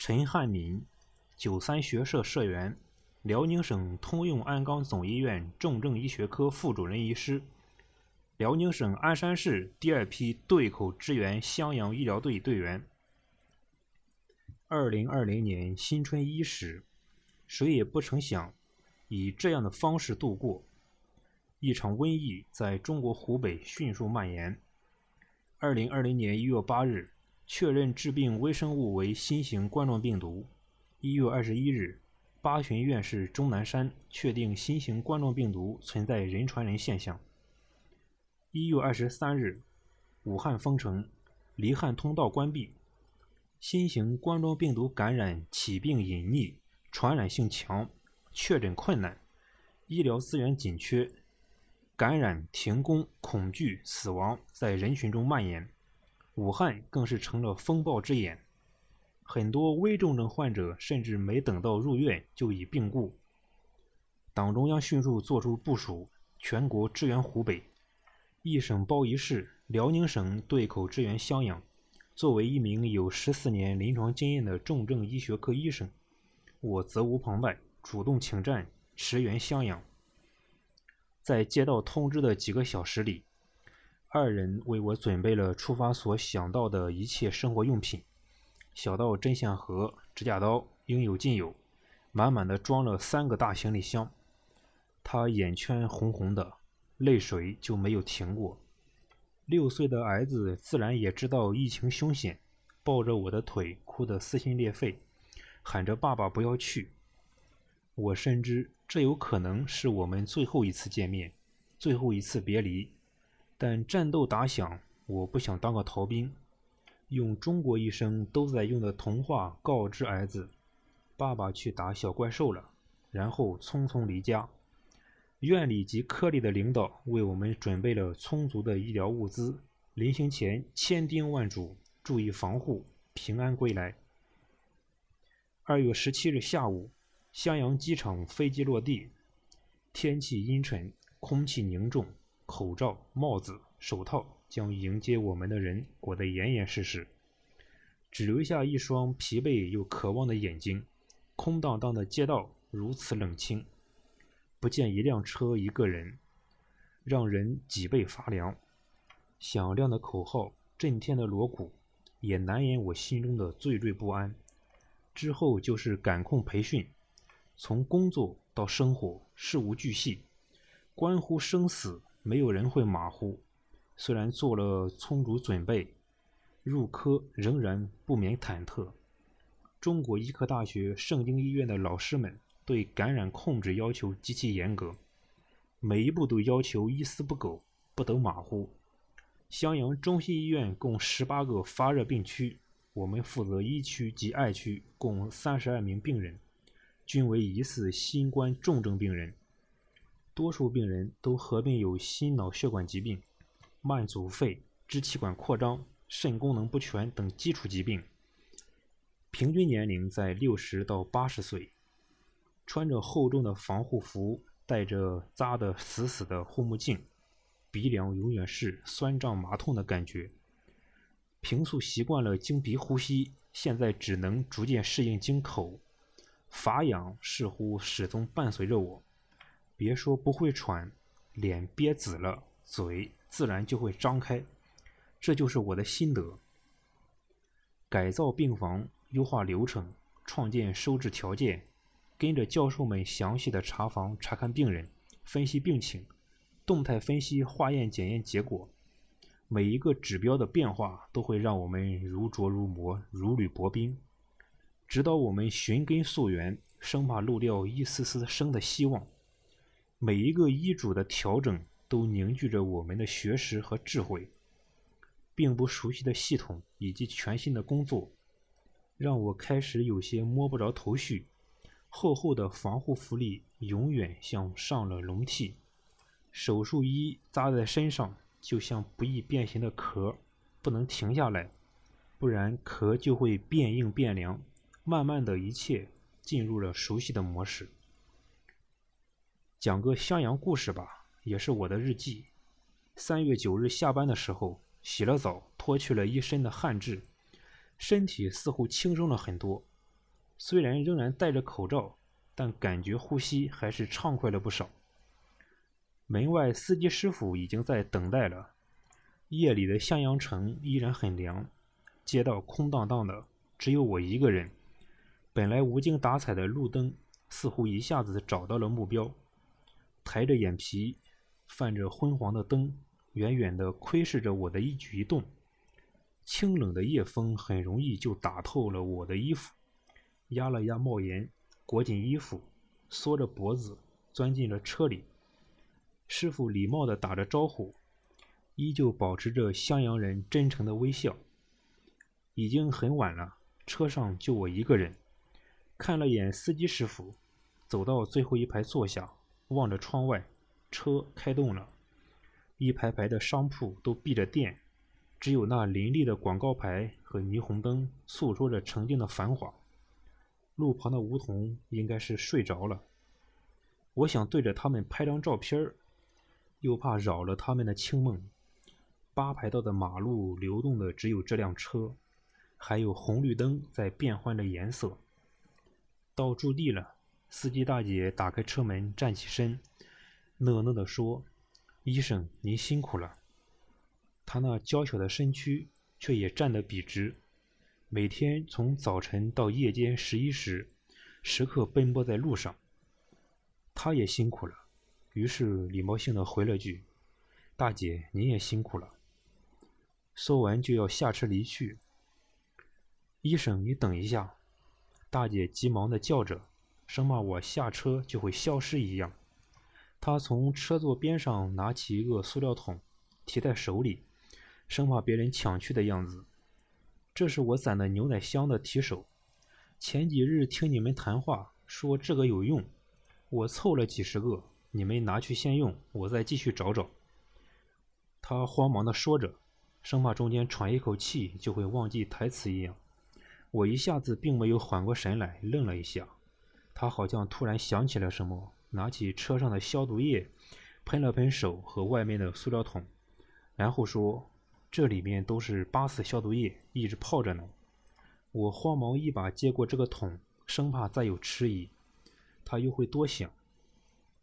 陈汉民，九三学社社员，辽宁省通用鞍钢总医院重症医学科副主任医师，辽宁省鞍山市第二批对口支援襄阳医疗队队员。二零二零年新春伊始，谁也不曾想以这样的方式度过。一场瘟疫在中国湖北迅速蔓延。二零二零年一月八日，确认致病微生物为新型冠状病毒。一月二十一日，八旬院士钟南山确定新型冠状病毒存在人传人现象。一月二十三日，武汉封城，离汉通道关闭。新型冠状病毒感染起病隐匿，传染性强，确诊困难，医疗资源紧缺。感染、停工、恐惧、死亡在人群中蔓延，武汉更是成了风暴之眼。很多危重症患者甚至没等到入院就已病故。党中央迅速作出部署，全国支援湖北，一省包一市，辽宁省对口支援襄阳。作为一名有十四年临床经验的重症医学科医生，我责无旁贷，主动请战，驰援襄阳。在接到通知的几个小时里，二人为我准备了出发所想到的一切生活用品，小到针线盒、指甲刀，应有尽有，满满的装了三个大行李箱。他眼圈红红的，泪水就没有停过。六岁的儿子自然也知道疫情凶险，抱着我的腿哭得撕心裂肺，喊着“爸爸不要去”。我深知。这有可能是我们最后一次见面，最后一次别离。但战斗打响，我不想当个逃兵。用中国医生都在用的童话告知儿子：“爸爸去打小怪兽了。”然后匆匆离家。院里及科里的领导为我们准备了充足的医疗物资。临行前千叮万嘱：注意防护，平安归来。二月十七日下午。襄阳机场飞机落地，天气阴沉，空气凝重，口罩、帽子、手套将迎接我们的人裹得严严实实，只留下一双疲惫又渴望的眼睛。空荡荡的街道如此冷清，不见一辆车、一个人，让人脊背发凉。响亮的口号震天的锣鼓，也难掩我心中的惴惴不安。之后就是感控培训。从工作到生活，事无巨细，关乎生死，没有人会马虎。虽然做了充足准备，入科仍然不免忐忑。中国医科大学盛京医院的老师们对感染控制要求极其严格，每一步都要求一丝不苟，不得马虎。襄阳中心医院共十八个发热病区，我们负责一区及二区，共三十二名病人。均为疑似新冠重症病人，多数病人都合并有心脑血管疾病、慢阻肺、支气管扩张、肾功能不全等基础疾病，平均年龄在六十到八十岁，穿着厚重的防护服，戴着扎得死死的护目镜，鼻梁永远是酸胀麻痛的感觉。平素习惯了经鼻呼吸，现在只能逐渐适应经口。乏氧似乎始终伴随着我，别说不会喘，脸憋紫了，嘴自然就会张开，这就是我的心得。改造病房，优化流程，创建收治条件，跟着教授们详细的查房查看病人，分析病情，动态分析化验检验结果，每一个指标的变化都会让我们如琢如磨，如履薄冰。直到我们寻根溯源，生怕漏掉一丝丝生的希望。每一个医嘱的调整，都凝聚着我们的学识和智慧。并不熟悉的系统以及全新的工作，让我开始有些摸不着头绪。厚厚的防护服里，永远像上了笼屉。手术衣扎在身上，就像不易变形的壳，不能停下来，不然壳就会变硬变凉。慢慢的一切进入了熟悉的模式。讲个襄阳故事吧，也是我的日记。三月九日下班的时候，洗了澡，脱去了一身的汗渍，身体似乎轻松了很多。虽然仍然戴着口罩，但感觉呼吸还是畅快了不少。门外司机师傅已经在等待了。夜里的襄阳城依然很凉，街道空荡荡的，只有我一个人。本来无精打采的路灯，似乎一下子找到了目标。抬着眼皮，泛着昏黄的灯，远远地窥视着我的一举一动。清冷的夜风很容易就打透了我的衣服，压了压帽檐，裹紧衣服，缩着脖子钻进了车里。师傅礼貌地打着招呼，依旧保持着襄阳人真诚的微笑。已经很晚了，车上就我一个人。看了眼司机师傅，走到最后一排坐下，望着窗外，车开动了，一排排的商铺都闭着店。只有那林立的广告牌和霓虹灯诉说着曾经的繁华。路旁的梧桐应该是睡着了。我想对着他们拍张照片，又怕扰了他们的清梦。八排道的马路流动的只有这辆车，还有红绿灯在变换着颜色。到驻地了，司机大姐打开车门，站起身，讷讷地说：“医生，您辛苦了。”她那娇小的身躯却也站得笔直，每天从早晨到夜间十一时，时刻奔波在路上。他也辛苦了，于是礼貌性的回了句：“大姐，您也辛苦了。”说完就要下车离去。医生，你等一下！大姐急忙的叫着，生怕我下车就会消失一样。他从车座边上拿起一个塑料桶，提在手里。生怕别人抢去的样子。这是我攒的牛奶箱的提手。前几日听你们谈话，说这个有用，我凑了几十个，你们拿去先用，我再继续找找。他慌忙地说着，生怕中间喘一口气就会忘记台词一样。我一下子并没有缓过神来，愣了一下。他好像突然想起了什么，拿起车上的消毒液，喷了喷手和外面的塑料桶，然后说。这里面都是八四消毒液，一直泡着呢。我慌忙一把接过这个桶，生怕再有迟疑，他又会多想。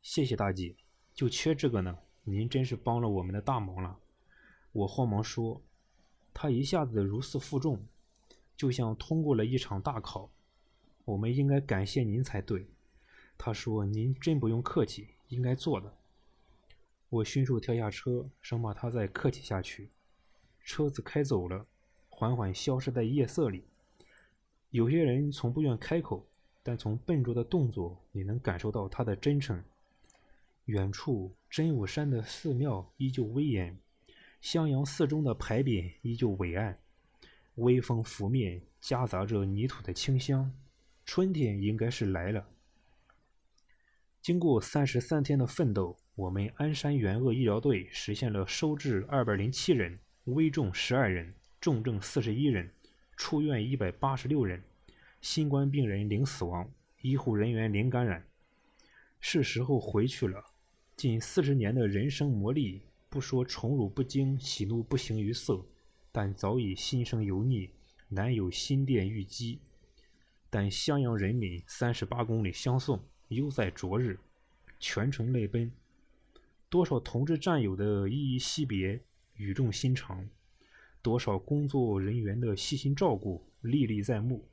谢谢大姐，就缺这个呢。您真是帮了我们的大忙了。我慌忙说。他一下子如释负重，就像通过了一场大考。我们应该感谢您才对。他说：“您真不用客气，应该做的。”我迅速跳下车，生怕他再客气下去。车子开走了，缓缓消失在夜色里。有些人从不愿开口，但从笨拙的动作，你能感受到他的真诚。远处真武山的寺庙依旧威严，襄阳寺中的牌匾依旧伟岸。微风拂面，夹杂着泥土的清香。春天应该是来了。经过三十三天的奋斗，我们鞍山援鄂医疗队实现了收治二百零七人。危重十二人，重症四十一人，出院一百八十六人，新冠病人零死亡，医护人员零感染。是时候回去了。近四十年的人生磨砺，不说宠辱不惊，喜怒不形于色，但早已心生油腻，难有心电郁积。但襄阳人民三十八公里相送，犹在昨日，全程泪奔。多少同志战友的依依惜别。语重心长，多少工作人员的细心照顾历历在目。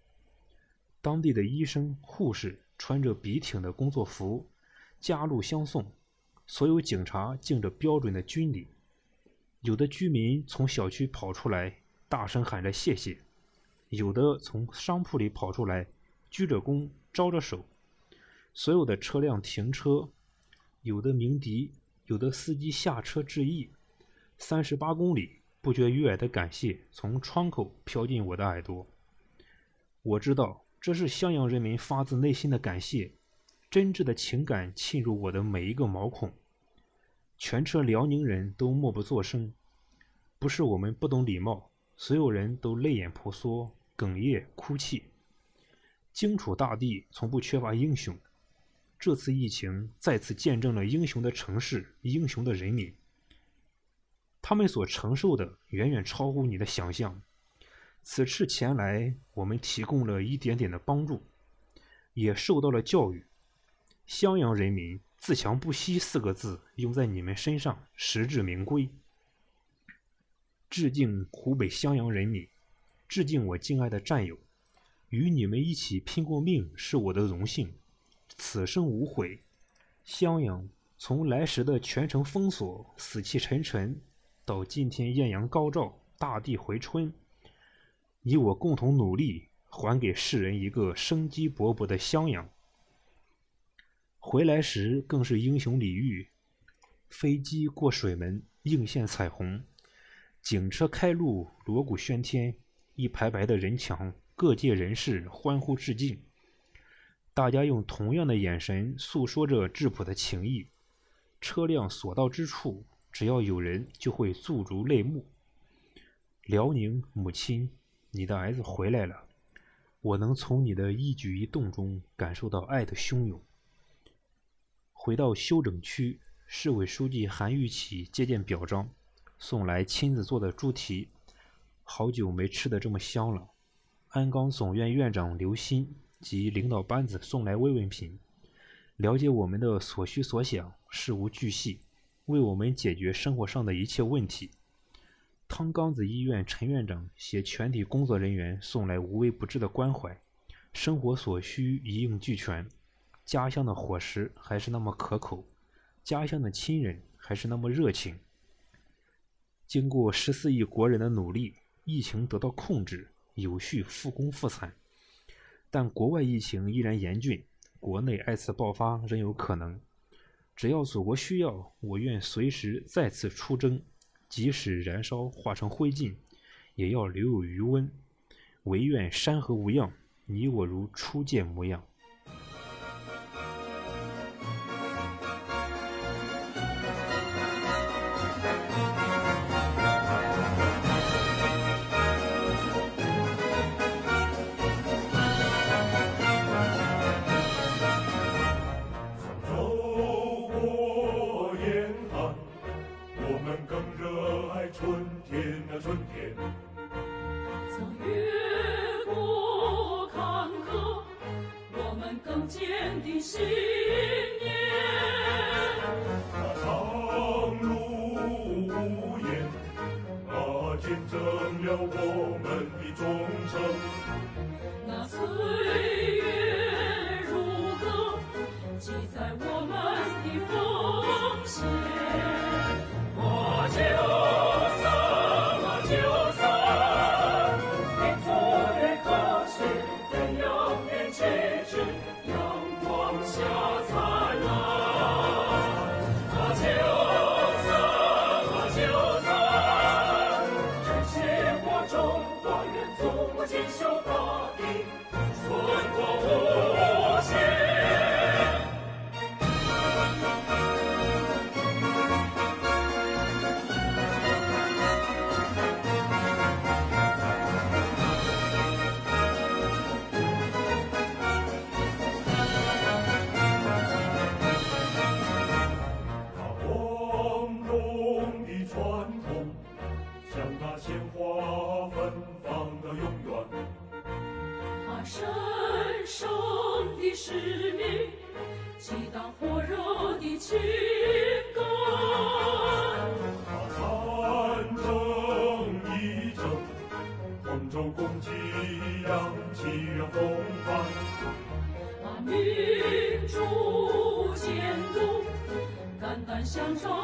当地的医生、护士穿着笔挺的工作服，加路相送；所有警察敬着标准的军礼。有的居民从小区跑出来，大声喊着谢谢；有的从商铺里跑出来，鞠着躬，招着手。所有的车辆停车，有的鸣笛，有的司机下车致意。三十八公里，不绝于耳的感谢从窗口飘进我的耳朵。我知道，这是襄阳人民发自内心的感谢，真挚的情感沁入我的每一个毛孔。全车辽宁人都默不作声，不是我们不懂礼貌，所有人都泪眼婆娑，哽咽哭泣。荆楚大地从不缺乏英雄，这次疫情再次见证了英雄的城市，英雄的人民。他们所承受的远远超乎你的想象。此次前来，我们提供了一点点的帮助，也受到了教育。襄阳人民“自强不息”四个字用在你们身上，实至名归。致敬湖北襄阳人民，致敬我敬爱的战友，与你们一起拼过命是我的荣幸，此生无悔。襄阳从来时的全城封锁、死气沉沉，到今天艳阳高照、大地回春，你我共同努力，还给世人一个生机勃勃的襄阳。回来时更是英雄礼遇，飞机过水门，映现彩虹；警车开路，锣鼓喧天，一排排的人墙，各界人士欢呼致敬。大家用同样的眼神诉说着质朴的情谊。车辆所到之处，只要有人，就会驻足泪目。辽宁母亲，你的儿子回来了，我能从你的一举一动中感受到爱的汹涌。回到休整区，市委书记韩玉启接见表彰，送来亲自做的猪蹄，好久没吃的这么香了。鞍钢总院院长刘鑫及领导班子送来慰问品，了解我们的所需所想，事无巨细，为我们解决生活上的一切问题。汤刚子医院陈院长携全体工作人员送来无微不至的关怀，生活所需一应俱全。家乡的伙食还是那么可口，家乡的亲人还是那么热情。经过十四亿国人的努力，疫情得到控制，有序复工复产。但国外疫情依然严峻，国内二次爆发仍有可能。只要祖国需要，我愿随时再次出征，即使燃烧化成灰烬，也要留有余温。唯愿山河无恙，你我如初见模样。坚定信念。那长路无言啊见证了我们享受。